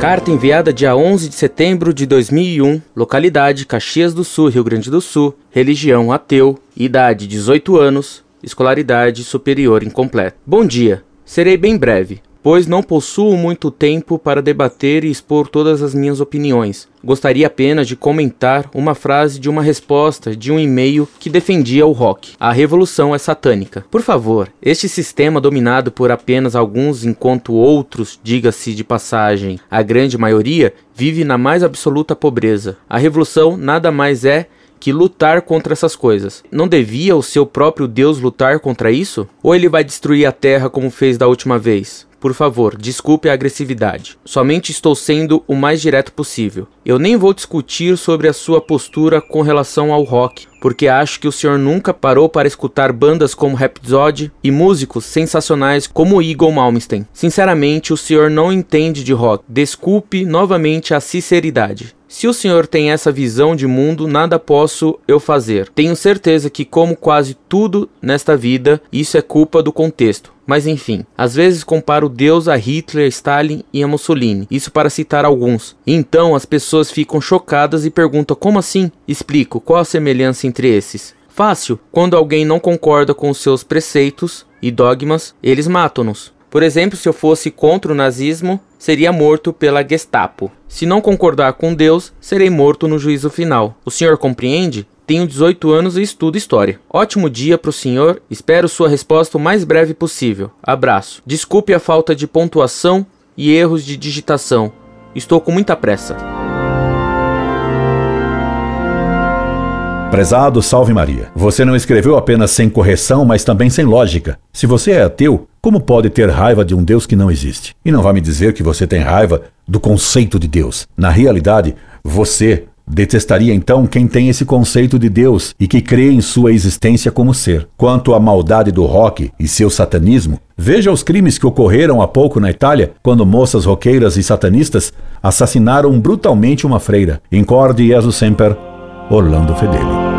Carta enviada dia 11 de setembro de 2001, localidade Caxias do Sul, Rio Grande do Sul, religião ateu, idade 18 anos, escolaridade superior incompleta. Bom dia, serei bem breve pois não possuo muito tempo para debater e expor todas as minhas opiniões. Gostaria apenas de comentar uma frase de uma resposta de um e-mail que defendia o rock. A revolução é satânica. Por favor, este sistema dominado por apenas alguns enquanto outros, diga-se de passagem, a grande maioria, vive na mais absoluta pobreza. A revolução nada mais é que lutar contra essas coisas. Não devia o seu próprio Deus lutar contra isso? Ou ele vai destruir a terra como fez da última vez? Por favor, desculpe a agressividade. Somente estou sendo o mais direto possível. Eu nem vou discutir sobre a sua postura com relação ao rock, porque acho que o senhor nunca parou para escutar bandas como Rhapsody e músicos sensacionais como Eagle Malmsteen. Sinceramente, o senhor não entende de rock. Desculpe novamente a sinceridade. Se o senhor tem essa visão de mundo, nada posso eu fazer. Tenho certeza que, como quase tudo nesta vida, isso é culpa do contexto. Mas enfim, às vezes comparo Deus a Hitler, Stalin e a Mussolini, isso para citar alguns. Então as pessoas ficam chocadas e perguntam: como assim? Explico qual a semelhança entre esses. Fácil, quando alguém não concorda com os seus preceitos e dogmas, eles matam-nos. Por exemplo, se eu fosse contra o nazismo, seria morto pela Gestapo. Se não concordar com Deus, serei morto no juízo final. O senhor compreende? Tenho 18 anos e estudo história. Ótimo dia para o senhor. Espero sua resposta o mais breve possível. Abraço. Desculpe a falta de pontuação e erros de digitação. Estou com muita pressa. Prezado Salve Maria, você não escreveu apenas sem correção, mas também sem lógica. Se você é ateu, como pode ter raiva de um Deus que não existe? E não vai me dizer que você tem raiva do conceito de Deus. Na realidade, você detestaria então quem tem esse conceito de Deus e que crê em sua existência como ser. Quanto à maldade do rock e seu satanismo, veja os crimes que ocorreram há pouco na Itália, quando moças roqueiras e satanistas assassinaram brutalmente uma freira. Incorde Jesus Semper, Orlando Fedeli.